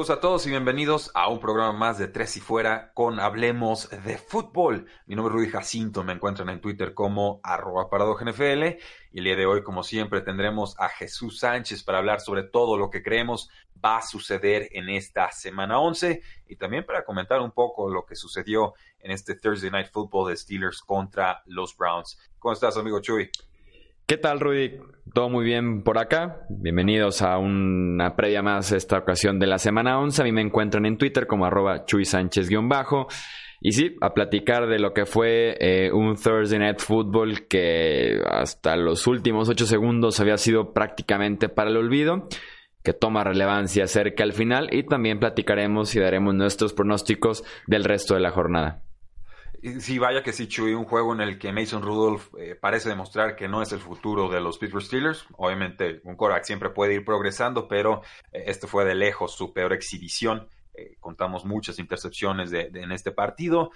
Saludos a todos y bienvenidos a un programa más de Tres y Fuera con Hablemos de Fútbol. Mi nombre es Rudy Jacinto, me encuentran en Twitter como arroba y el día de hoy, como siempre, tendremos a Jesús Sánchez para hablar sobre todo lo que creemos va a suceder en esta semana 11 y también para comentar un poco lo que sucedió en este Thursday Night Football de Steelers contra los Browns. ¿Cómo estás, amigo Chuy? ¿Qué tal, Rudy? Todo muy bien por acá. Bienvenidos a una previa más esta ocasión de la semana 11. A mí me encuentran en Twitter como arroba Chuy Sánchez-bajo. Y sí, a platicar de lo que fue eh, un Thursday Night Football que hasta los últimos ocho segundos había sido prácticamente para el olvido, que toma relevancia cerca al final y también platicaremos y daremos nuestros pronósticos del resto de la jornada. Sí, vaya que sí, Chuy, un juego en el que Mason Rudolph eh, parece demostrar que no es el futuro de los Pittsburgh Steelers. Obviamente, un quarterback siempre puede ir progresando, pero eh, este fue de lejos su peor exhibición. Eh, contamos muchas intercepciones de, en este partido.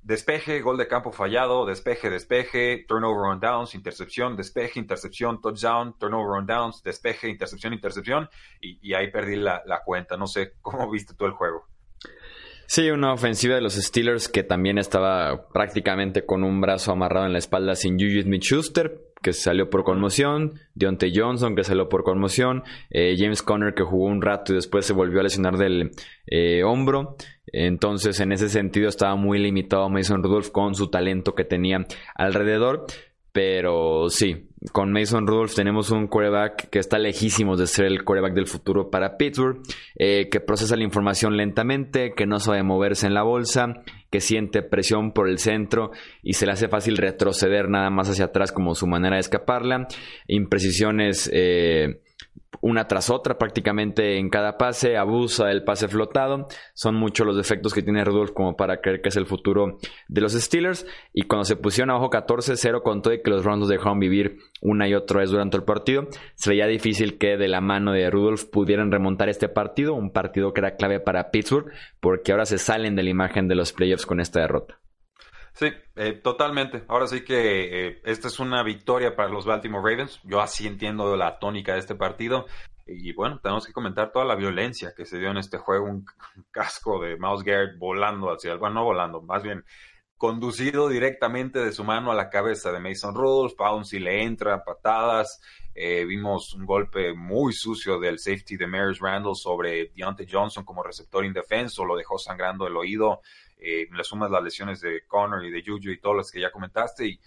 despeje, gol de campo fallado, despeje, despeje, turnover on downs, intercepción, despeje, intercepción, touchdown, turnover on downs, despeje, intercepción, intercepción. Y, y ahí perdí la, la cuenta. No sé cómo viste tú el juego. Sí, una ofensiva de los Steelers que también estaba prácticamente con un brazo amarrado en la espalda sin Juju Smith-Schuster, que salió por conmoción, Deontay Johnson, que salió por conmoción, eh, James Conner, que jugó un rato y después se volvió a lesionar del eh, hombro. Entonces, en ese sentido, estaba muy limitado Mason Rudolph con su talento que tenía alrededor. Pero sí, con Mason Rudolph tenemos un quarterback que está lejísimo de ser el quarterback del futuro para Pittsburgh, eh, que procesa la información lentamente, que no sabe moverse en la bolsa, que siente presión por el centro y se le hace fácil retroceder nada más hacia atrás como su manera de escaparla. Imprecisiones eh, una tras otra prácticamente en cada pase, abusa del pase flotado. Son muchos los defectos que tiene Rudolph como para creer que es el futuro de los Steelers. Y cuando se pusieron a ojo 14-0 con todo y que los Rounds dejaron vivir una y otra vez durante el partido, se veía difícil que de la mano de Rudolph pudieran remontar este partido, un partido que era clave para Pittsburgh, porque ahora se salen de la imagen de los playoffs con esta derrota. Sí, eh, totalmente. Ahora sí que eh, esta es una victoria para los Baltimore Ravens. Yo así entiendo la tónica de este partido. Y bueno, tenemos que comentar toda la violencia que se dio en este juego. Un, casco de Mouse Garrett volando hacia el, bueno, no volando, más bien conducido directamente de su mano a la cabeza de Mason Rudolph. Pouncy le entra, patadas. Eh, vimos un golpe muy sucio del safety de Maris Randall sobre Deontay Johnson como receptor indefenso. Lo dejó sangrando el oído eh, le sumas las lesiones de Connor y de Juju y todas las que ya comentaste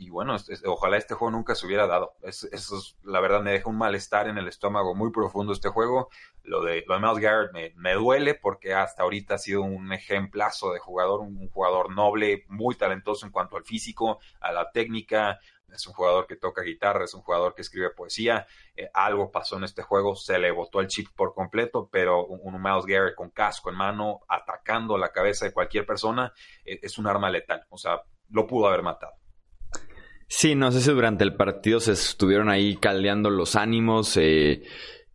y, bueno, ojalá este juego nunca se hubiera dado. es, la verdad me deja un malestar en el estómago muy profundo este juego. Lo de, lo de Miles Garrett me, me, duele porque hasta ahorita ha sido un ejemplazo de jugador, un, jugador noble, muy talentoso en cuanto al físico, a la técnica, es un jugador que toca guitarra, es un jugador que escribe poesía. Eh, algo pasó en este juego, se le botó el chip por completo, pero un, Miles Garrett con casco en mano, atacando la cabeza de cualquier persona, eh, es un arma letal. O sea, lo pudo haber matado. Sí, no sé si durante el partido se estuvieron ahí caldeando los ánimos. Eh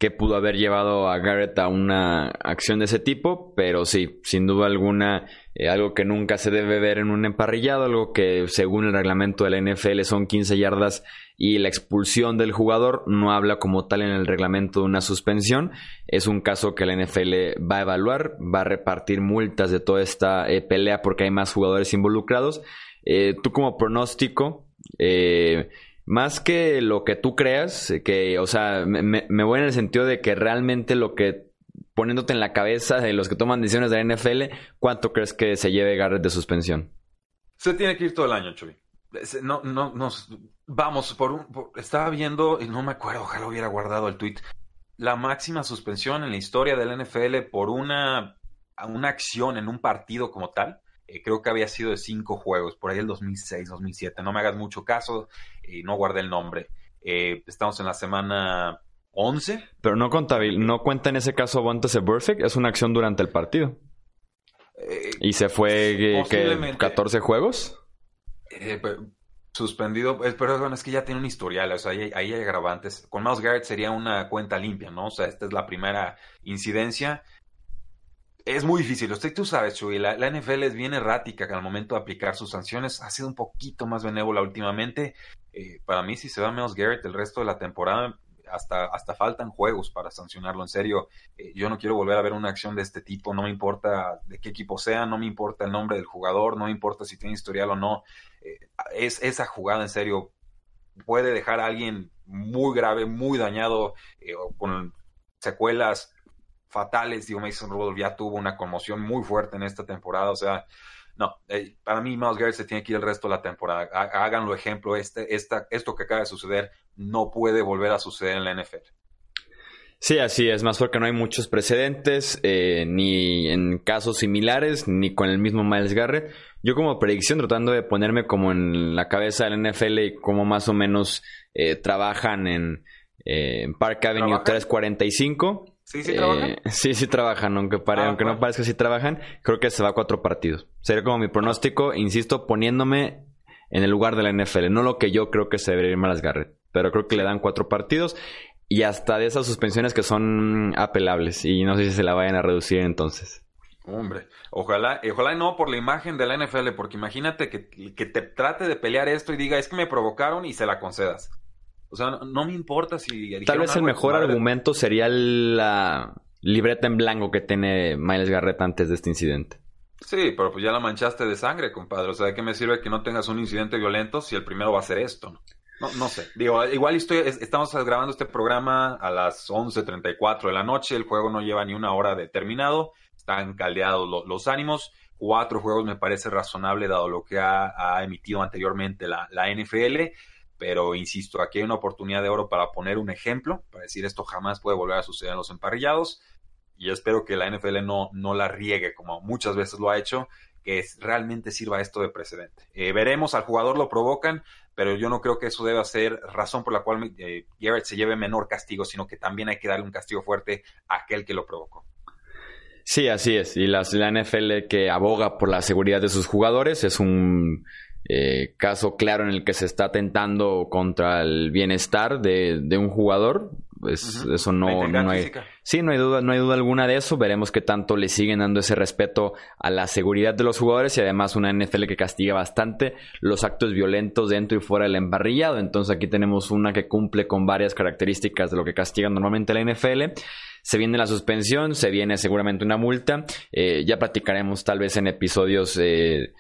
que pudo haber llevado a Garrett a una acción de ese tipo, pero sí, sin duda alguna, eh, algo que nunca se debe ver en un emparrillado, algo que según el reglamento de la NFL son 15 yardas y la expulsión del jugador no habla como tal en el reglamento de una suspensión. Es un caso que la NFL va a evaluar, va a repartir multas de toda esta eh, pelea porque hay más jugadores involucrados. Eh, tú como pronóstico, más que lo que tú creas, que, o sea, me, voy en el sentido de que realmente lo que poniéndote en la cabeza de los que toman decisiones de la NFL, ¿cuánto crees que se lleve Garrett de suspensión? Se tiene que ir todo el año, Chuy. No, no, vamos por un. estaba viendo y no me acuerdo, ojalá hubiera guardado el tweet. La máxima suspensión en la historia del NFL por una, una acción en un partido como tal eh, creo que había sido de cinco juegos, por ahí el 2006, 2007. No me hagas mucho caso y no guardé el nombre. Eh, estamos en la semana 11. Pero no, no cuenta en ese caso Bontes Perfect, es una acción durante el partido. Eh, ¿Y se fue que 14 juegos? suspendido, pero bueno, es que ya tiene un historial, o sea, ahí, hay agravantes. Con Miles Garrett sería una cuenta limpia, ¿no? O sea, esta es la primera incidencia es muy difícil. Usted, tú sabes, Chuy, la, NFL es bien errática al momento de aplicar sus sanciones. Ha sido un poquito más benévola últimamente. Eh, para mí, si se va menos Garrett el resto de la temporada, hasta, hasta faltan juegos para sancionarlo. En serio, eh, yo no quiero volver a ver una acción de este tipo. No me importa de qué equipo sea, no me importa el nombre del jugador, no importa si tiene historial o no. Eh, es esa jugada, en serio, puede dejar a alguien muy grave, muy dañado, con secuelas fatales. Digo, Mason Rudolph ya tuvo una conmoción muy fuerte en esta temporada. O sea, no, eh, para mí Miles Garrett se tiene que ir el resto de la temporada. Háganlo ejemplo, este, esta, esto que acaba de suceder no puede volver a suceder en la NFL. Sí, así es, más porque no hay muchos precedentes, eh, ni en casos similares, ni con el mismo Miles Garrett. Yo como predicción, tratando de ponerme como en la cabeza del NFL y cómo más o menos eh, trabajan en, Park Avenue 345. ¿Sí, sí trabajan? Eh, sí, sí trabajan, aunque, pare, ah, aunque no parezca que sí trabajan. Creo que se va a cuatro partidos. Sería como mi pronóstico, insisto, poniéndome en el lugar de la NFL. No lo que yo creo que se debería ir las Garrett. Pero creo que le dan cuatro partidos. Y hasta de esas suspensiones que son apelables. Y no sé si se la vayan a reducir entonces. Hombre, ojalá, ojalá no por la imagen de la NFL, porque imagínate que, que te trate de pelear esto y diga, es que me provocaron y se la concedas. O sea, no, me importa si... Tal vez el mejor argumento sería la libreta en blanco que tiene Miles Garrett antes de este incidente. Sí, pero pues ya la manchaste de sangre, compadre. O sea, ¿de qué me sirve que no tengas un incidente violento si el primero va a ser esto? No, no, sé. Digo, igual estoy, estamos grabando este programa a las 11.34 de la noche. El juego no lleva ni una hora de terminado. Están caldeados los ánimos. Cuatro juegos me parece razonable dado lo que ha, emitido anteriormente la, la NFL. Pero insisto, aquí hay una oportunidad de oro para poner un ejemplo, para decir esto jamás puede volver a suceder en los emparrillados. Y espero que la NFL no, no la riegue como muchas veces lo ha hecho, que realmente sirva esto de precedente. Eh, veremos, al jugador lo provocan, pero yo no creo que eso deba ser razón por la cual eh, Garrett se lleve menor castigo, sino que también hay que darle un castigo fuerte a aquel que lo provocó. Sí, así es. Y la NFL que aboga por la seguridad de sus jugadores es un eh, caso claro en el que se está atentando contra el bienestar de, un jugador. Pues Eso no, no hay. Sí, no hay duda, no hay duda alguna de eso. Veremos qué tanto le siguen dando ese respeto a la seguridad de los jugadores y además una NFL que castiga bastante los actos violentos dentro y fuera del embarrillado. Entonces aquí tenemos una que cumple con varias características de lo que castiga normalmente la NFL. Se viene la suspensión, se viene seguramente una multa. Eh, ya platicaremos tal vez en episodios eh,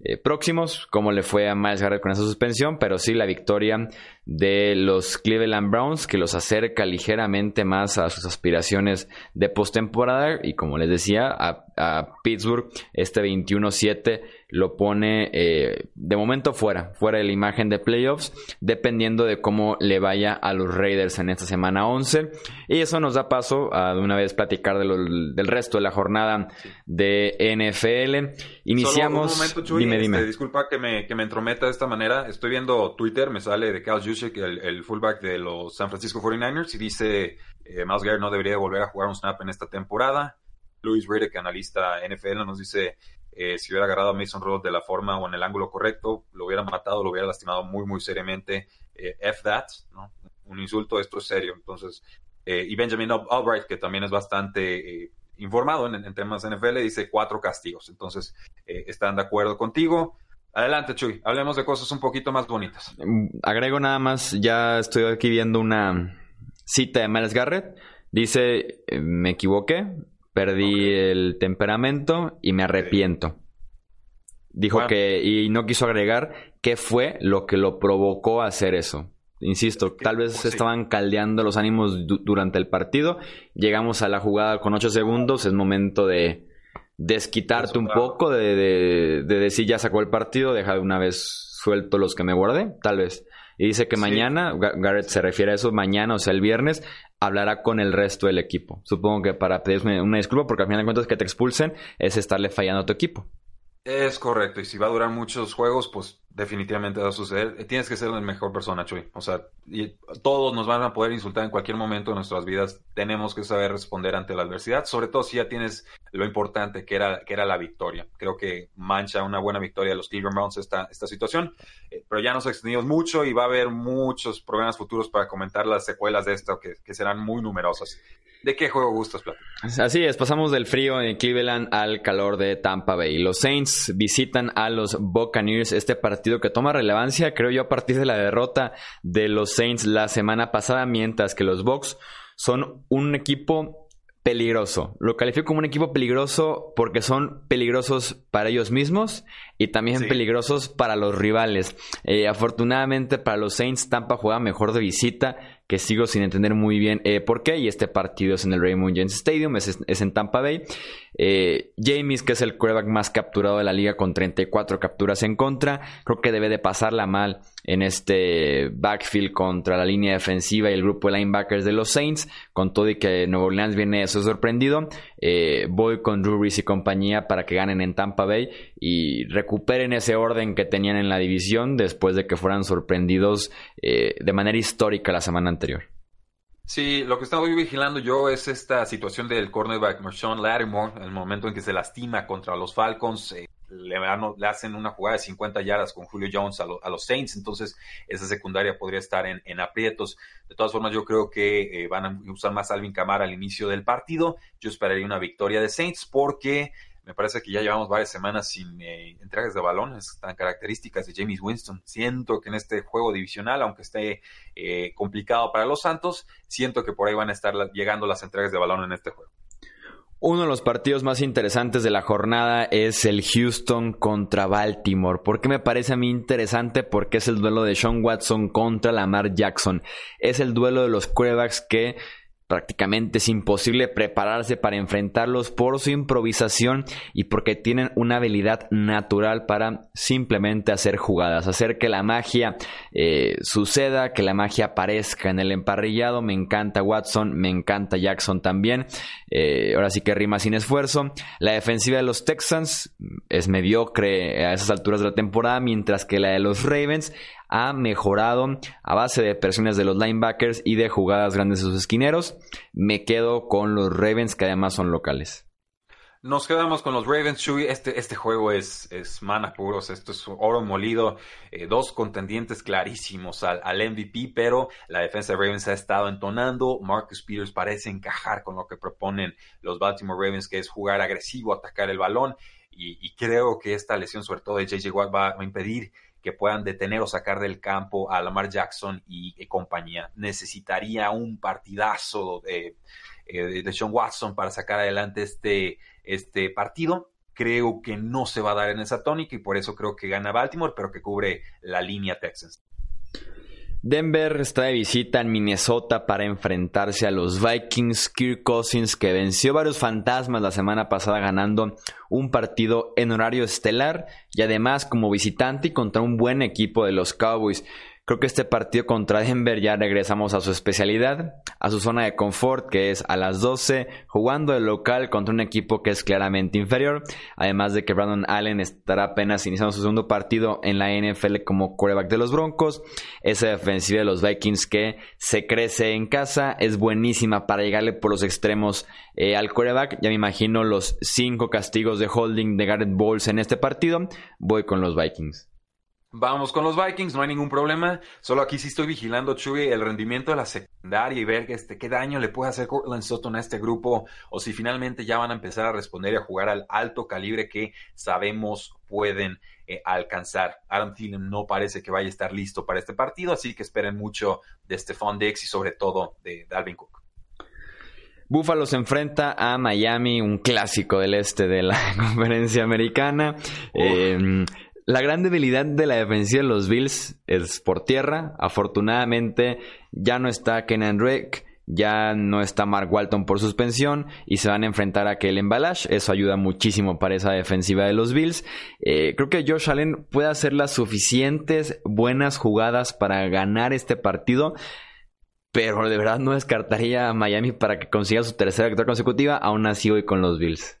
eh, próximos, cómo le fue a Miles Garrett con esa suspensión, pero sí la victoria de los Cleveland Browns que los acerca ligeramente más a sus aspiraciones de postemporada. Y como les decía a, Pittsburgh este 21-7 lo pone eh, de momento fuera, fuera de la imagen de playoffs, dependiendo de cómo le vaya a los Raiders en esta semana 11. Y eso nos da paso a de una vez platicar del resto de la jornada de NFL. Iniciamos. Solo dime, dime. Este, disculpa que me, que me entrometa de esta manera. Estoy viendo Twitter, me sale de Cal Juszczyk, el, el fullback de los San Francisco 49ers, y dice: eh, Miles Garrett no debería volver a jugar un snap en esta temporada. Louis Riddick, analista NFL, nos dice eh, si hubiera agarrado a Mason Rudolph de la forma o en el ángulo correcto, lo hubiera matado, lo hubiera lastimado muy, muy seriamente. Eh, F that, ¿no? Un insulto, esto es serio. Entonces, eh, y Benjamin Albright, que también es bastante informado en, temas NFL, dice cuatro castigos. Entonces, están de acuerdo contigo. Adelante, Chuy, hablemos de cosas un poquito más bonitas. Mm, agrego nada más, ya estoy aquí viendo una cita de Miles Garrett. Dice, me equivoqué, Perdí el temperamento y me arrepiento. Dijo que, y no quiso agregar qué fue lo que lo provocó a hacer eso. Insisto, tal vez pues estaban caldeando los ánimos durante el partido. Llegamos a la jugada con 8 segundos. Es momento de desquitarte un poco, de, decir ya sacó el partido, deja de una vez suelto los que me guardé, tal vez. Y dice que mañana, Garrett se refiere a eso, mañana, o sea, el viernes, hablará con el resto del equipo. Supongo que para pedirme una disculpa, porque al final de cuentas que te expulsen es estarle fallando a tu equipo. Es correcto, y si va a durar muchos juegos, pues definitivamente va a suceder. Eh, tienes que ser la mejor persona, Chuy. O sea, y todos nos van a poder insultar en cualquier momento de nuestras vidas. Tenemos que saber responder ante la adversidad, sobre todo si ya tienes lo importante que era, que era la victoria. Creo que mancha una buena victoria de los Cleveland Browns esta, esta situación, eh, pero ya nos extendimos mucho y va a haber muchos programas futuros para comentar las secuelas de esto que, que serán muy numerosas. ¿De qué juego gustas, Plata? Así es, pasamos del frío en Cleveland al calor de Tampa Bay. Los Saints visitan a los Buccaneers, este partido que toma relevancia, creo yo, a partir de la derrota de los Saints la semana pasada, mientras que los Bucks son un equipo peligroso. Lo califico como un equipo peligroso porque son peligrosos para ellos mismos y también peligrosos para los rivales. Eh, afortunadamente para los Saints, Tampa juega mejor de visita que sigo sin entender muy bien eh, por qué. Y este partido es en el Raymond James Stadium, es, en Tampa Bay. Eh, James, que es el quarterback más capturado de la liga con 34 capturas en contra, creo que debe de pasarla mal en este backfield contra la línea defensiva y el grupo de linebackers de los Saints. Con todo y que Nuevo Orleans viene eso sorprendido, eh, voy con Drew Brees y compañía para que ganen en Tampa Bay y recuperen ese orden que tenían en la división después de que fueran sorprendidos de manera histórica la semana anterior anterior. Sí, lo que estamos vigilando yo es esta situación del cornerback Marshawn Lattimore, el momento en que se lastima contra los Falcons, eh, le, hacen una jugada de 50 yardas con Julio Jones a, los Saints, entonces esa secundaria podría estar en, aprietos. De todas formas, yo creo que eh, van a usar más Alvin Kamara al inicio del partido. Yo esperaría una victoria de Saints porque me parece que ya llevamos varias semanas sin eh, entregas de balones tan características de James Winston. Siento que en este juego divisional, aunque esté eh, complicado para los Santos, siento que por ahí van a estar llegando las entregas de balón en este juego. Uno de los partidos más interesantes de la jornada es el Houston contra Baltimore. ¿Por qué me parece a mí interesante? Porque es el duelo de Sean Watson contra Lamar Jackson. Es el duelo de los quarterbacks que Prácticamente es imposible prepararse para enfrentarlos por su improvisación y porque tienen una habilidad natural para simplemente hacer jugadas, hacer que la magia eh, suceda, que la magia aparezca en el emparrillado. Me encanta Watson, me encanta Jackson también. Eh, ahora sí que rima sin esfuerzo. La defensiva de los Texans es mediocre a esas alturas de la temporada, mientras que la de los Ravens ha mejorado a base de presiones de los linebackers y de jugadas grandes de sus esquineros. Me quedo con los Ravens que además son locales. Nos quedamos con los Ravens, Chuy. Este, este juego es, es mana puros, esto es oro molido. Eh, dos contendientes clarísimos al, al, MVP, pero la defensa de Ravens ha estado entonando. Marcus Peters parece encajar con lo que proponen los Baltimore Ravens, que es jugar agresivo, atacar el balón. Y, creo que esta lesión, sobre todo de JJ Watt, va a impedir que puedan detener o sacar del campo a Lamar Jackson y, compañía. Necesitaría un partidazo de, eh, de, Sean Watson para sacar adelante este, este partido. Creo que no se va a dar en esa tónica y por eso creo que gana Baltimore, pero que cubre la línea Texans. Denver está de visita en Minnesota para enfrentarse a los Vikings. Kirk Cousins, que venció varios fantasmas la semana pasada ganando un partido en horario estelar y además como visitante contra un buen equipo de los Cowboys. Creo que este partido contra Denver ya regresamos a su especialidad, a su zona de confort, que es a las 12, jugando el local contra un equipo que es claramente inferior. Además de que Brandon Allen estará apenas iniciando su segundo partido en la NFL como quarterback de los Broncos. Esa defensiva de los Vikings que se crece en casa es buenísima para llegarle por los extremos eh, al quarterback. Ya me imagino los cinco castigos de holding de Garrett Bowles en este partido. Voy con los Vikings. Vamos con los Vikings, no hay ningún problema. Solo aquí sí estoy vigilando, Chuy, el rendimiento de la secundaria y ver este, qué daño le puede hacer Cortland Sutton a este grupo o si finalmente ya van a empezar a responder y a jugar al alto calibre que sabemos pueden eh, alcanzar. Adam Thielen no parece que vaya a estar listo para este partido, así que esperen mucho de Stephon Dex y sobre todo de Dalvin Cook. Buffalo se enfrenta a Miami, un clásico del este de la conferencia americana. La gran debilidad de la defensiva de los Bills es por tierra. Afortunadamente ya no está Kenan Drake, ya no está Mark Walton por suspensión y se van a enfrentar a Kellen Balash. Eso ayuda muchísimo para esa defensiva de los Bills. Eh, creo que Josh Allen puede hacer las suficientes buenas jugadas para ganar este partido. Pero de verdad no descartaría a Miami para que consiga su tercera victoria consecutiva. Aún así voy con los Bills.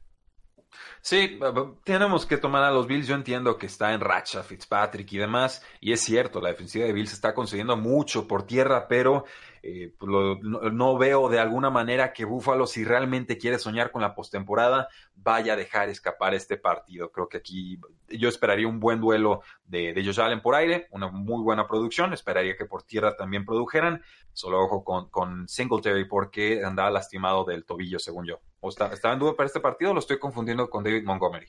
Sí, tenemos que tomar a los Bills. Yo entiendo que está en racha Fitzpatrick y demás, y es cierto, la defensiva de Bills está concediendo mucho por tierra, pero eh, pues no, veo de alguna manera que Buffalo, si realmente quiere soñar con la postemporada, vaya a dejar escapar este partido. Creo que aquí yo esperaría un buen duelo de, de Josh Allen por aire, una muy buena producción. Esperaría que por tierra también produjeran. Solo ojo con, con Singletary porque andaba lastimado del tobillo, según yo. ¿O está, ¿Estaba en duda para este partido o lo estoy confundiendo con David Montgomery?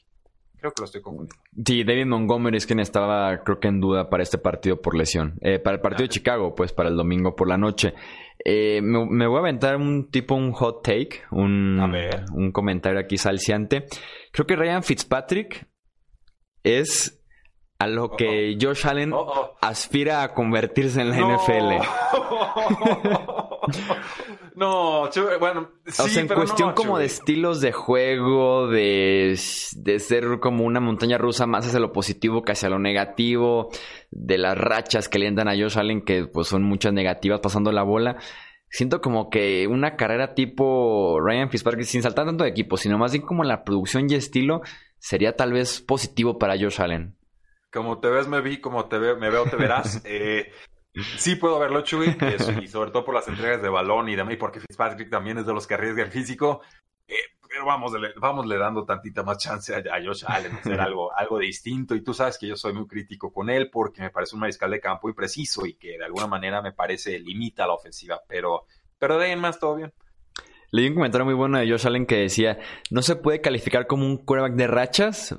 Creo que lo estoy confundiendo. Sí, David Montgomery es quien estaba, creo que en duda para este partido por lesión. Eh, para el partido de Chicago, pues para el domingo por la noche. Eh, me, voy a aventar un tipo, un hot take, un, un comentario aquí salciante. Creo que Ryan Fitzpatrick es a lo que Josh Allen aspira a convertirse en la NFL. no, bueno, sí, o sea, en cuestión como de estilos de juego, de, de ser como una montaña rusa más hacia lo positivo que hacia lo negativo, de las rachas que le dan a Josh Allen, que pues son muchas negativas pasando la bola. Siento como que una carrera tipo Ryan Fitzpatrick, sin saltar tanto de equipo, sino más bien como la producción y estilo, sería tal vez positivo para Josh Allen. Como te ves, me vi, como te veo, me veo, te verás. Eh, Sí puedo verlo, Chuy, y sobre todo por las entregas de balón y demás, y porque Fitzpatrick también es de los que arriesga el físico. Eh, pero vamos, vamos le dando tantita más chance a, Josh Allen hacer algo, algo distinto. Y tú sabes que yo soy muy crítico con él porque me parece un mariscal de campo impreciso y que de alguna manera me parece limita la ofensiva. Pero, pero de ahí en más todo bien. Leí un comentario muy bueno de Josh Allen que decía, no se puede calificar como un quarterback de rachas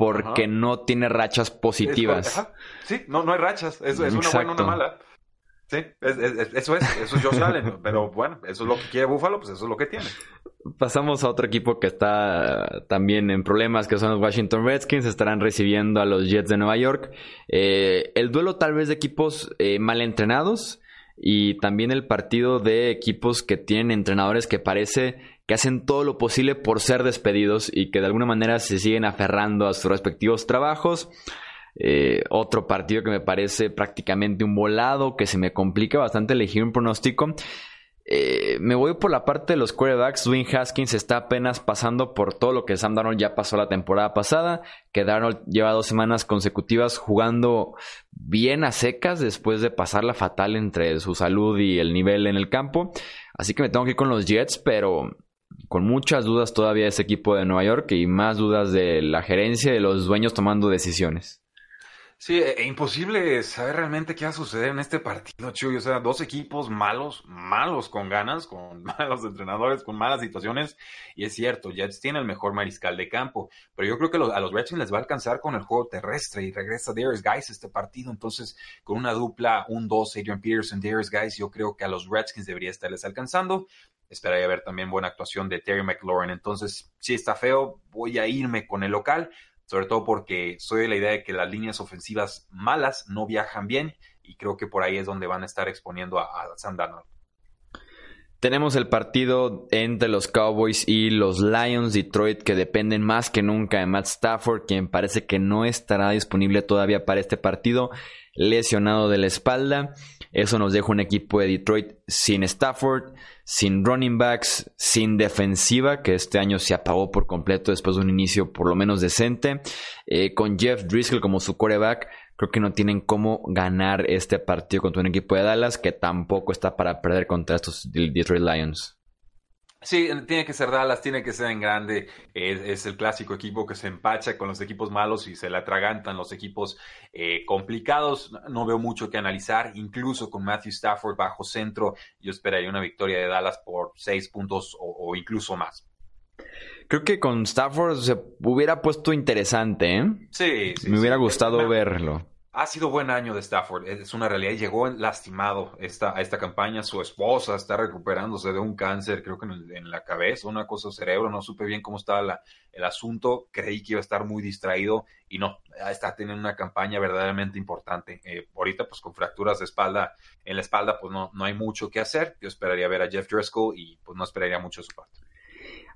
porque no tiene rachas positivas. sí, no, no hay rachas. Es, es una buena, una mala. Sí, eso es, eso es Josh Allen. pero bueno, eso es lo que quiere Buffalo, pues eso es lo que tiene. Pasamos a otro equipo que está también en problemas, que son los Washington Redskins. Estarán recibiendo a los Jets de Nueva York. Eh, el duelo tal vez de equipos eh, mal entrenados y también el partido de equipos que tienen entrenadores que parece que hacen todo lo posible por ser despedidos y que de alguna manera se siguen aferrando a sus respectivos trabajos. Eh, otro partido que me parece prácticamente un volado, que se me complica bastante elegir un pronóstico. Eh, me voy por la parte de los quarterbacks. Dwayne Haskins está apenas pasando por todo lo que Sam Darnold ya pasó la temporada pasada. Que Darnold lleva dos semanas consecutivas jugando bien a secas después de pasar la fatal entre su salud y el nivel en el campo. Así que me tengo que ir con los Jets, pero con muchas dudas todavía ese equipo de Nueva York y más dudas de la gerencia y de los dueños tomando decisiones. Sí, e, e imposible saber realmente qué va a suceder en este partido, Chuy. O sea, dos equipos malos, malos con ganas, con malos entrenadores, con malas situaciones. Y es cierto, Jets tiene el mejor mariscal de campo. Pero yo creo que a los Redskins les va a alcanzar con el juego terrestre. Y regresa Darius Guys este partido. Entonces, con una dupla, un 2, Adrian Peterson, Darius Guys, yo creo que a los Redskins debería estarles alcanzando. Esperaría ver también buena actuación de Terry McLaurin. Entonces, si está feo, voy a irme con el local sobre todo porque soy de la idea de que las líneas ofensivas malas no viajan bien y creo que por ahí es donde van a estar exponiendo a, a. Tenemos el partido entre los Cowboys y los Lions Detroit que dependen más que nunca de Matt Stafford, quien parece que no estará disponible todavía para este partido, lesionado de la espalda. Eso nos deja un equipo de Detroit sin Stafford, sin running backs, sin defensiva, que este año se apagó por completo después de un inicio por lo menos decente. Eh, con Jeff Driscoll como su quarterback, creo que no tienen cómo ganar este partido contra un equipo de Dallas que tampoco está para perder contra estos Detroit Lions. Sí, tiene que ser Dallas, tiene que ser en grande. Es, el clásico equipo que se empacha con los equipos malos y se le atragantan los equipos eh, complicados. No veo mucho que analizar, incluso con Matthew Stafford bajo centro. Yo esperaría una victoria de Dallas por seis puntos o, incluso más. Creo que con Stafford se hubiera puesto interesante, ¿eh? Sí, sí. Me hubiera gustado verlo. Ha sido buen año de Stafford, es una realidad. Llegó lastimado esta, a esta campaña. Su esposa está recuperándose de un cáncer, creo que en, la cabeza, una cosa cerebro. No supe bien cómo estaba el asunto. Creí que iba a estar muy distraído y no, está teniendo una campaña verdaderamente importante. Eh, ahorita, pues con fracturas de espalda, en la espalda, pues no, no hay mucho que hacer. Yo esperaría ver a Jeff Driscoll y pues no esperaría mucho su parte.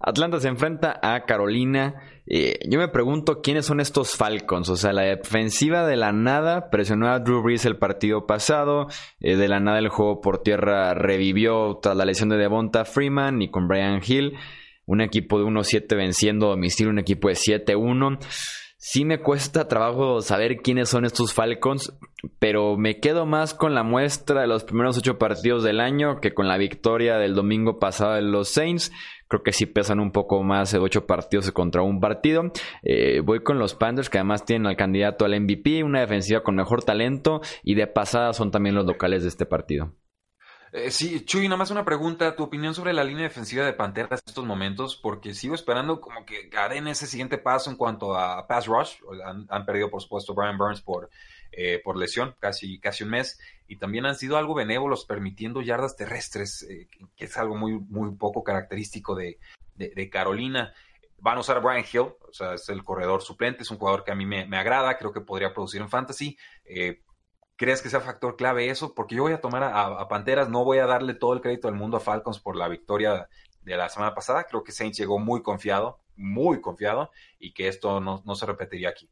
Atlanta se enfrenta a Carolina. Eh, yo me pregunto quiénes son estos Falcons. O sea, la defensiva de la nada presionó a Drew Brees el partido pasado. Eh, de la nada el juego por tierra revivió tras la lesión de Devonta Freeman y con Brian Hill. un equipo de 1-7 venciendo a domicilio, un equipo de 7-1. Sí me cuesta trabajo saber quiénes son estos Falcons, pero me quedo más con la muestra de los primeros ocho partidos del año que con la victoria del domingo pasado de los Saints. Creo que sí pesan un poco más de ocho partidos contra un partido. Eh, voy con los Panthers, que además tienen al candidato al MVP, una defensiva con mejor talento y de pasada son también los locales de este partido. Eh, sí, Chuy, nada más una pregunta, tu opinión sobre la línea defensiva de Panteras en estos momentos, porque sigo esperando como que en ese siguiente paso en cuanto a pass rush. Han, perdido, por supuesto, Brian Burns por, eh, por lesión, casi, casi un mes, y también han sido algo benévolos permitiendo yardas terrestres, eh, que es algo muy, muy poco característico de, de, Carolina. Van a usar a Brian Hill, o sea, es el corredor suplente, es un jugador que a mí me, me agrada, creo que podría producir en fantasy. Eh, ¿Crees que sea factor clave eso? Porque yo voy a tomar a, Panteras, no voy a darle todo el crédito del mundo a Falcons por la victoria de la semana pasada. Creo que Saints llegó muy confiado, muy confiado, y que esto no, se repetiría aquí.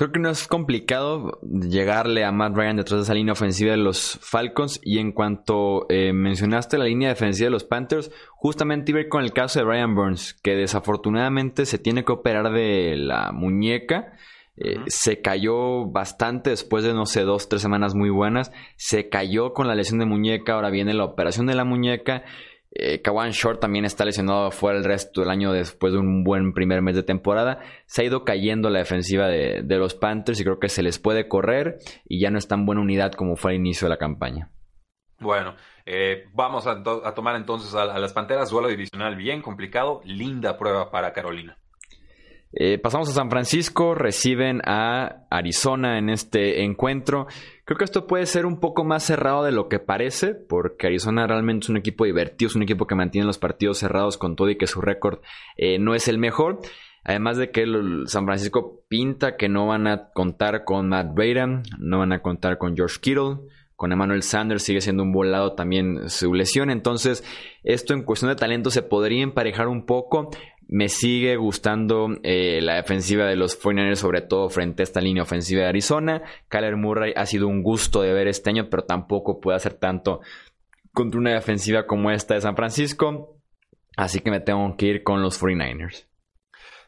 Creo que no es complicado llegarle a Matt Ryan detrás de esa línea ofensiva de los Falcons. Y en cuanto eh, mencionaste la línea defensiva de los Panthers, justamente iba con el caso de Ryan Burns, que desafortunadamente se tiene que operar de la muñeca. Eh, se cayó bastante después de, no sé, dos, tres semanas muy buenas. Se cayó con la lesión de muñeca, ahora viene la operación de la muñeca. Eh, Kawan Short también está lesionado fuera el resto del año después de un buen primer mes de temporada. Se ha ido cayendo la defensiva de, los Panthers y creo que se les puede correr y ya no es tan buena unidad como fue al inicio de la campaña. Bueno, eh, vamos a, tomar entonces a, a, las Panteras, duelo divisional bien complicado, linda prueba para Carolina. Eh, pasamos a San Francisco, reciben a Arizona en este encuentro. Creo que esto puede ser un poco más cerrado de lo que parece, porque Arizona realmente es un equipo divertido, es un equipo que mantiene los partidos cerrados con todo y que su récord eh, no es el mejor. Además de que San Francisco pinta que no van a contar con Matt Brayden, no van a contar con George Kittle, con Emmanuel Sanders sigue siendo un volado también su lesión. Entonces, esto en cuestión de talento se podría emparejar un poco. Me sigue gustando eh, la defensiva de los 49ers, sobre todo frente a esta línea ofensiva de Arizona. Kyler Murray ha sido un gusto de ver este año, pero tampoco puede hacer tanto contra una defensiva como esta de San Francisco. Así que me tengo que ir con los 49ers.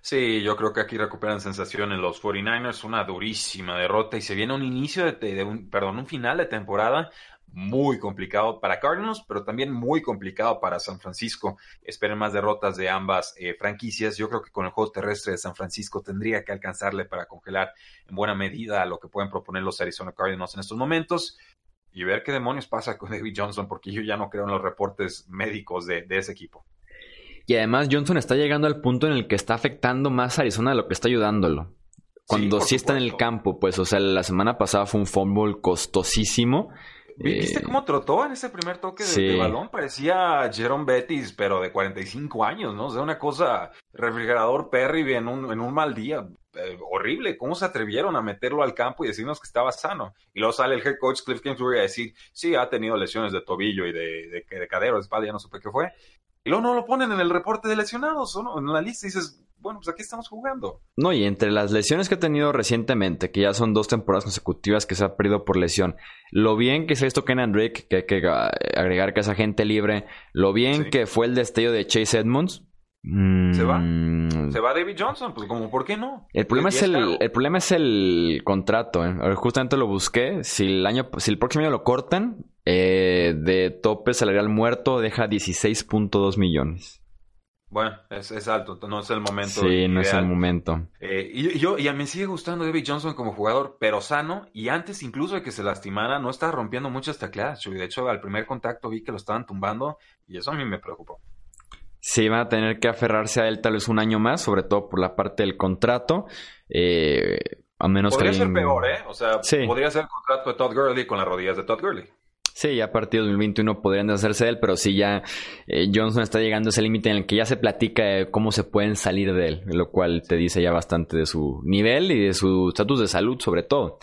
Sí, yo creo que aquí recuperan sensaciones los 49ers, una durísima derrota y se viene un inicio de, un, perdón, un final de temporada muy complicado para Cardinals, pero también muy complicado para San Francisco. Esperen más derrotas de ambas eh, franquicias. Yo creo que con el juego terrestre de San Francisco tendría que alcanzarle para congelar en buena medida lo que pueden proponer los Arizona Cardinals en estos momentos y ver qué demonios pasa con David Johnson, porque yo ya no creo en los reportes médicos de, ese equipo. Y además Johnson está llegando al punto en el que está afectando más a Arizona de lo que está ayudándolo. Cuando sí, está en el campo, pues, o sea, la semana pasada fue un fumble costosísimo ¿Viste eh, cómo trotó en ese primer toque de, balón? Parecía Jerome Bettis, pero de 45 años, ¿no? O sea, una cosa, refrigerador Perry en un, en un mal día. Eh, horrible, ¿cómo se atrevieron a meterlo al campo y decirnos que estaba sano? Y luego sale el head coach Cliff Kingsbury a decir, sí, ha tenido lesiones de tobillo y de, de, de cadero, de espalda, ya no supe qué fue. Y luego no lo ponen en el reporte de lesionados, ¿no? En la lista dices, bueno, pues aquí estamos jugando. No, y entre las lesiones que ha tenido recientemente, que ya son dos temporadas consecutivas que se ha perdido por lesión, lo bien que se ha visto Kenan Drake, que hay que agregar que es agente libre, lo bien que fue el destello de Chase Edmonds. Se va. Mm. Se va David Johnson, pues como, ¿por qué no? El problema es, el, el problema es el contrato, ¿eh? Justamente lo busqué. Si el año, si el próximo año lo cortan, eh, de tope salarial muerto deja 16.2 millones. Bueno, es, alto, no es el momento. Sí, no es el momento. Eh, y, yo, y a mí me sigue gustando David Johnson como jugador, pero sano, y antes incluso de que se lastimara, no estaba rompiendo muchas tacleadas. De hecho, al primer contacto vi que lo estaban tumbando, y eso a mí me preocupó. Sí, van a tener que aferrarse a él tal vez un año más, sobre todo por la parte del contrato. Eh, a menos podría ser peor, ¿eh? O sea, podría ser el contrato de Todd Gurley con las rodillas de Todd Gurley. Sí, ya a partir de 2021 podrían deshacerse de él, pero sí ya eh, Johnson está llegando a ese límite en el que ya se platica cómo se pueden salir de él, lo cual te dice ya bastante de su nivel y de su estatus de salud sobre todo.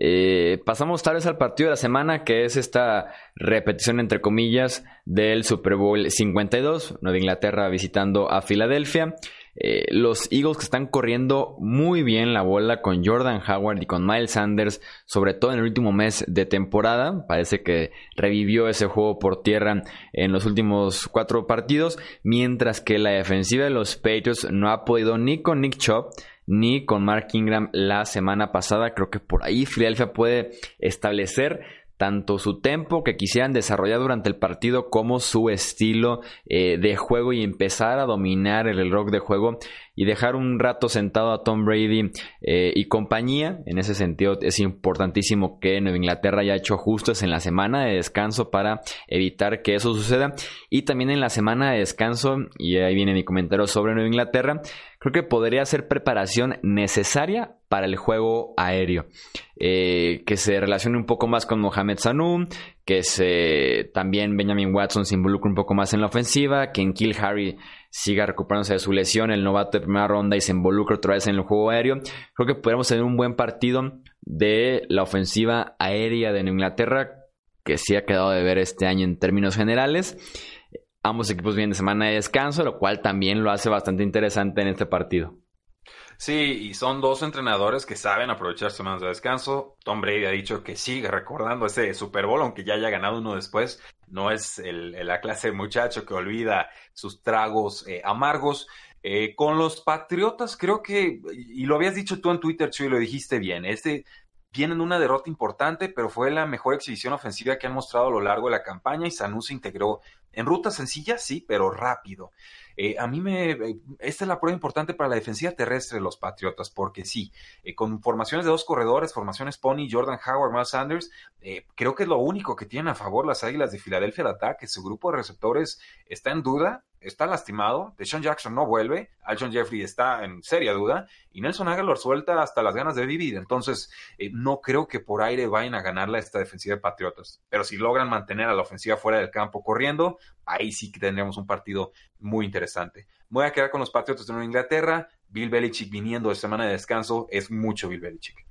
Eh, pasamos tal vez al partido de la semana, que es esta repetición, entre comillas, del Super Bowl 52, Nueva Inglaterra visitando a Filadelfia. Eh, los Eagles que están corriendo muy bien la bola con Jordan Howard y con Miles Sanders, sobre todo en el último mes de temporada. Parece que revivió ese juego por tierra en los últimos cuatro partidos, mientras que la defensiva de los Patriots no ha podido ni con Nick Chubb ni con Mark Ingram la semana pasada. Creo que por ahí Philadelphia puede establecer tanto su tempo que quisieran desarrollar durante el partido como su estilo eh, de juego y empezar a dominar el reloj de juego y dejar un rato sentado a Tom Brady eh, y compañía. En ese sentido es importantísimo que Nueva Inglaterra haya hecho ajustes en la semana de descanso para evitar que eso suceda y también en la semana de descanso, y ahí viene mi comentario sobre Nueva Inglaterra, creo que podría ser preparación necesaria para el juego aéreo. Eh, que se relacione un poco más con Mohamed Sanu, que se, también Benjamin Watson se involucre un poco más en la ofensiva, que en Kill Harry siga recuperándose de su lesión, el novato de primera ronda y se involucre otra vez en el juego aéreo. Creo que podríamos tener un buen partido de la ofensiva aérea de Inglaterra, que sí ha quedado de ver este año en términos generales. Ambos equipos vienen de semana de descanso, lo cual también lo hace bastante interesante en este partido. Sí, y son dos entrenadores que saben aprovechar semanas de descanso. Tom Brady ha dicho que sigue recordando ese Super Bowl, aunque ya haya ganado uno después. No es la clase de muchacho que olvida sus tragos eh, amargos. Eh, con los Patriotas, creo que, y lo habías dicho tú en Twitter, Chuy, lo dijiste bien, este vienen una derrota importante, pero fue la mejor exhibición ofensiva que han mostrado a lo largo de la campaña y Sanu se integró en rutas sencillas, sí, pero rápido. Eh, a mí me. Eh, esta es la prueba importante para la defensiva terrestre de los Patriotas, porque sí, eh, con formaciones de dos corredores, formaciones Pony, Jordan Howard, Miles Sanders, creo que es lo único que tienen a favor las Águilas de Filadelfia de ataque. Su grupo de receptores está en duda, está lastimado. Deshaun Jackson no vuelve. Alshon Jeffrey está en seria duda. Y Nelson Aguilar suelta hasta las ganas de vivir. Entonces, eh, no creo que por aire vayan a ganarla esta defensiva de Patriotas. Pero si logran mantener a la ofensiva fuera del campo corriendo, ahí sí que tendremos un partido muy interesante. voy a quedar con los Patriotas de Nueva Inglaterra. Bill Belichick viniendo de semana de descanso. Es mucho Bill Belichick.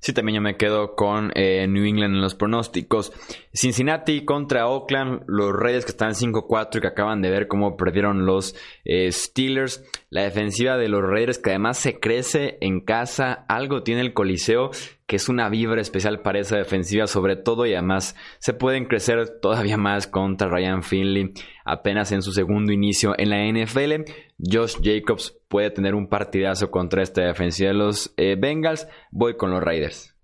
Sí, también yo me quedo con eh, New England en los pronósticos. Cincinnati contra Oakland, los Reyes que están 5-4 y que acaban de ver cómo perdieron los eh, Steelers. La defensiva de los Raiders que además se crece en casa, algo tiene el Coliseo que es una vibra especial para esa defensiva sobre todo y además se pueden crecer todavía más contra Ryan Finley apenas en su segundo inicio en la NFL. Josh Jacobs puede tener un partidazo contra esta defensiva de los eh, Bengals. Voy con los Raiders.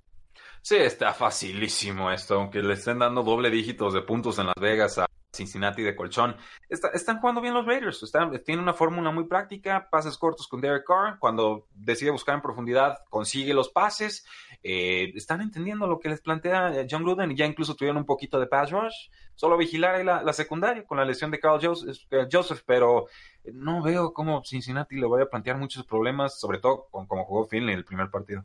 Sí, está facilísimo esto, aunque le estén dando doble dígitos de puntos en Las Vegas a Cincinnati de colchón. están jugando bien los Raiders. tienen una fórmula muy práctica, pases cortos con Derek Carr. Cuando decide buscar en profundidad, consigue los pases. Eh, están entendiendo lo que les plantea eh, John Gruden y ya incluso tuvieron un poquito de pass rush. Solo vigilar ahí la, secundaria con la lesión de Carl eh, Joseph, pero no veo cómo Cincinnati le vaya a plantear muchos problemas, sobre todo con cómo jugó Finley en el primer partido.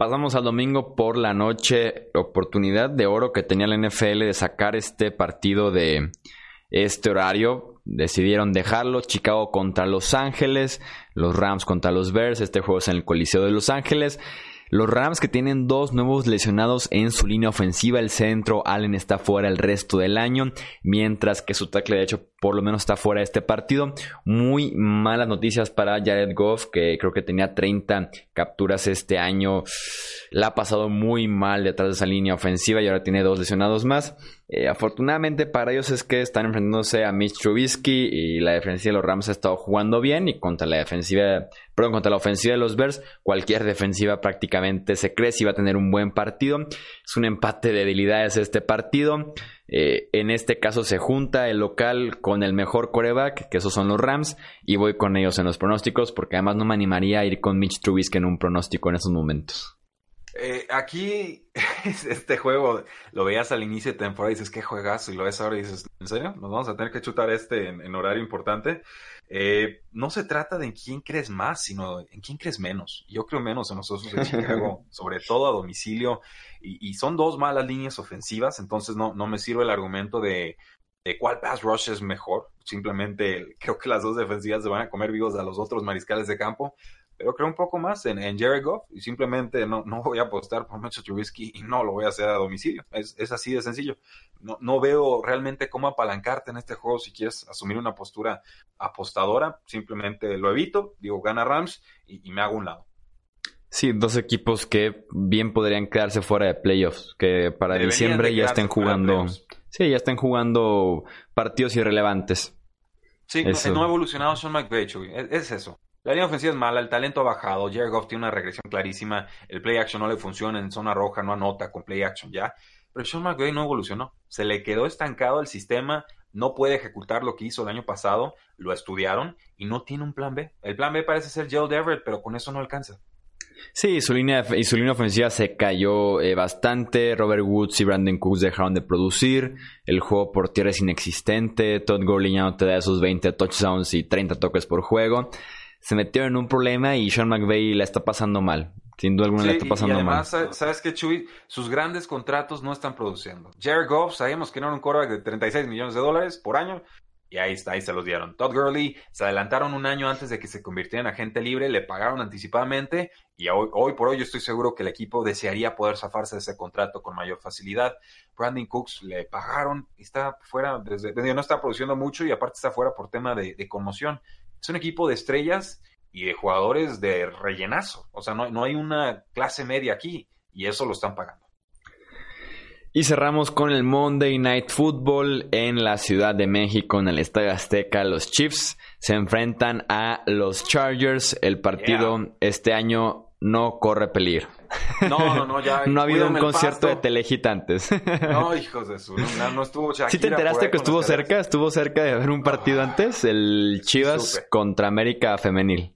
Pasamos al domingo por la noche, oportunidad de oro que tenía la NFL de sacar este partido de este horario. Decidieron dejarlo. Chicago contra Los Ángeles, los Rams contra los Bears. Este juego es en el Coliseo de Los Ángeles. Los Rams que tienen dos nuevos lesionados en su línea ofensiva, el centro Allen está fuera el resto del año, mientras que su tackle de hecho por lo menos está fuera de este partido. Muy malas noticias para Jared Goff, que creo que tenía 30 capturas este año. La ha pasado muy mal detrás de esa línea ofensiva y ahora tiene dos lesionados más. Eh, afortunadamente para ellos es que están enfrentándose a Mitch Trubisky y la defensiva de los Rams ha estado jugando bien y contra la defensiva, perdón, contra la ofensiva de los Bears, cualquier defensiva prácticamente se cree si va a tener un buen partido. Es un empate de debilidades este partido. Eh, en este caso se junta el local con el mejor coreback, que esos son los Rams, y voy con ellos en los pronósticos porque además no me animaría a ir con Mitch Trubisky en un pronóstico en esos momentos. Eh, aquí, este juego lo veías al inicio de temporada y dices, qué juegazo, y lo ves ahora y dices, ¿en serio? ¿Nos vamos a tener que chutar este en, horario importante? Eh, no se trata de en quién crees más, sino en quién crees menos. Yo creo menos en nosotros de Chicago, sobre todo a domicilio, y, son dos malas líneas ofensivas, entonces no, no me sirve el argumento de, de cuál pass rush es mejor. Simplemente creo que las dos defensivas se van a comer vivos a los otros mariscales de campo pero creo un poco más en, en Jared Goff y simplemente no, no voy a apostar por Mitchell Trubisky y no lo voy a hacer a domicilio. Es, es así de sencillo. No, no veo realmente cómo apalancarte en este juego si quieres asumir una postura apostadora. Simplemente lo evito, digo, gana Rams y, y me hago un lado. Sí, dos equipos que bien podrían quedarse fuera de playoffs, que para Deberían diciembre ya estén jugando. Sí, ya estén jugando partidos irrelevantes. Sí, eso. no ha evolucionado Sean McVay, es, es, eso. La línea ofensiva es mala, el talento ha bajado, Jared Goff tiene una regresión clarísima, el play action no le funciona en zona roja, no anota con play action ya. Pero Sean McVay no evolucionó, se le quedó estancado el sistema, no puede ejecutar lo que hizo el año pasado, lo estudiaron y no tiene un plan B. El plan B parece ser Joe Everett, pero con eso no alcanza. Sí, su línea, y su línea ofensiva se cayó eh, bastante. Robert Woods y Brandon Cooks dejaron de producir. El juego por tierra es inexistente. Todd Gurley ya no te da esos 20 touchdowns y 30 toques por juego. Se metió en un problema y Sean McVay la está pasando mal. Sin duda alguna sí, la está pasando y además, mal. ¿sabes qué, Chuy? Sus grandes contratos no están produciendo. Jared Goff, sabemos que no era un quarterback de 36 millones de dólares por año. Y ahí está, ahí se los dieron. Todd Gurley se adelantaron un año antes de que se convirtiera en agente libre, le pagaron anticipadamente y hoy, hoy, por hoy yo estoy seguro que el equipo desearía poder zafarse de ese contrato con mayor facilidad. Brandon Cooks le pagaron y está fuera, desde, no está produciendo mucho y aparte está fuera por tema de, de conmoción. Es un equipo de estrellas y de jugadores de rellenazo. O sea, no, no hay una clase media aquí y eso lo están pagando. Y cerramos con el Monday Night Football en la Ciudad de México, en el Estadio Azteca. Los Chiefs se enfrentan a los Chargers. El partido yeah. este año no corre peligro. No, no, no, ya. no ha habido un concierto de telegitantes. No, hijos de su. No, no estuvo Shakira ¿Sí te enteraste que estuvo cerca? Estuvo cerca de haber un partido antes, el Chivas Supe. contra América Femenil.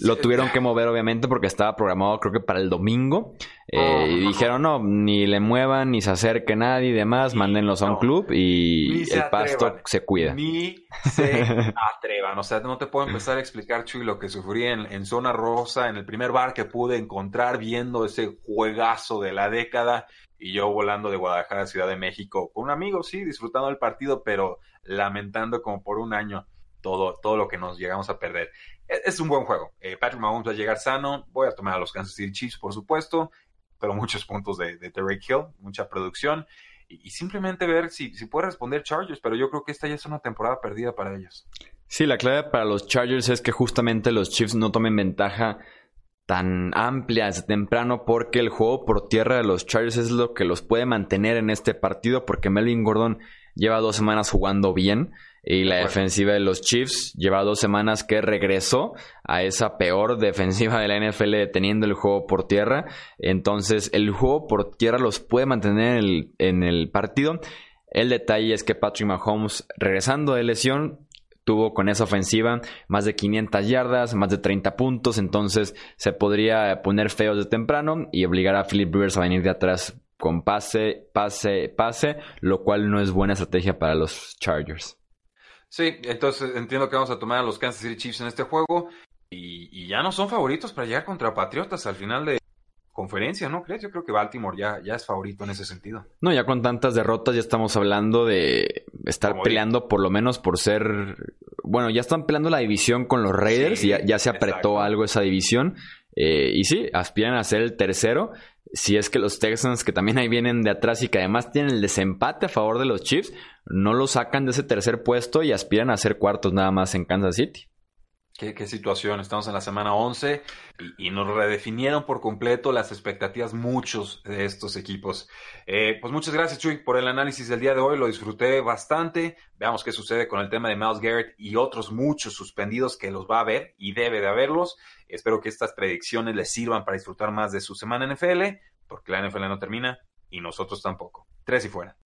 Lo tuvieron que mover, obviamente, porque estaba programado, creo que para el domingo. Eh, oh, y dijeron, no, ni le muevan, ni se acerque nadie y demás, mándenlos a un club y el pasto atrevan, se cuida. Ni se atrevan. O sea, no te puedo empezar a explicar, Chuy, lo que sufrí en, en, zona rosa, en el primer bar que pude encontrar viendo ese juegazo de la década. Y yo volando de Guadalajara a Ciudad de México con un amigo, sí, disfrutando del partido, pero lamentando como por un año todo, todo lo que nos llegamos a perder. Es, un buen juego. Eh, Patrick Mahomes va a llegar sano. Voy a tomar a los Kansas City Chiefs, por supuesto, pero muchos puntos de, de Hill, mucha producción. Y, simplemente ver si, si, puede responder Chargers, pero yo creo que esta ya es una temporada perdida para ellos. Sí, la clave para los Chargers es que justamente los Chiefs no tomen ventaja tan amplia temprano porque el juego por tierra de los Chargers es lo que los puede mantener en este partido porque Melvin Gordon lleva dos semanas jugando bien. Y la defensiva de los Chiefs lleva dos semanas que regresó a esa peor defensiva de la NFL teniendo el juego por tierra. Entonces el juego por tierra los puede mantener en el, en el partido. El detalle es que Patrick Mahomes regresando de lesión tuvo con esa ofensiva más de 500 yardas, más de 30 puntos, entonces se podría poner feos de temprano y obligar a Philip Rivers a venir de atrás con pase, pase, pase, lo cual no es buena estrategia para los Chargers. Sí, entonces entiendo que vamos a tomar a los Kansas City Chiefs en este juego y, y, ya no son favoritos para llegar contra Patriotas al final de conferencia, ¿no crees? Yo creo que Baltimore ya, ya es favorito en ese sentido. No, ya con tantas derrotas ya estamos hablando de estar Como peleando digo. por lo menos por ser... Bueno, ya están peleando la división con los Raiders, sí, ya, ya, se apretó exacto. algo esa división. Eh, y sí, aspiran a ser el tercero. Si es que los Texans, que también ahí vienen de atrás y que además tienen el desempate a favor de los Chiefs, no lo sacan de ese tercer puesto y aspiran a ser cuartos nada más en Kansas City. Qué, qué, situación. Estamos en la semana 11 y, nos redefinieron por completo las expectativas muchos de estos equipos. Eh, pues muchas gracias, Chuy, por el análisis del día de hoy. Lo disfruté bastante. Veamos qué sucede con el tema de Miles Garrett y otros muchos suspendidos que los va a ver y debe de haberlos. Espero que estas predicciones les sirvan para disfrutar más de su semana NFL, porque la NFL no termina y nosotros tampoco. Tres y fuera.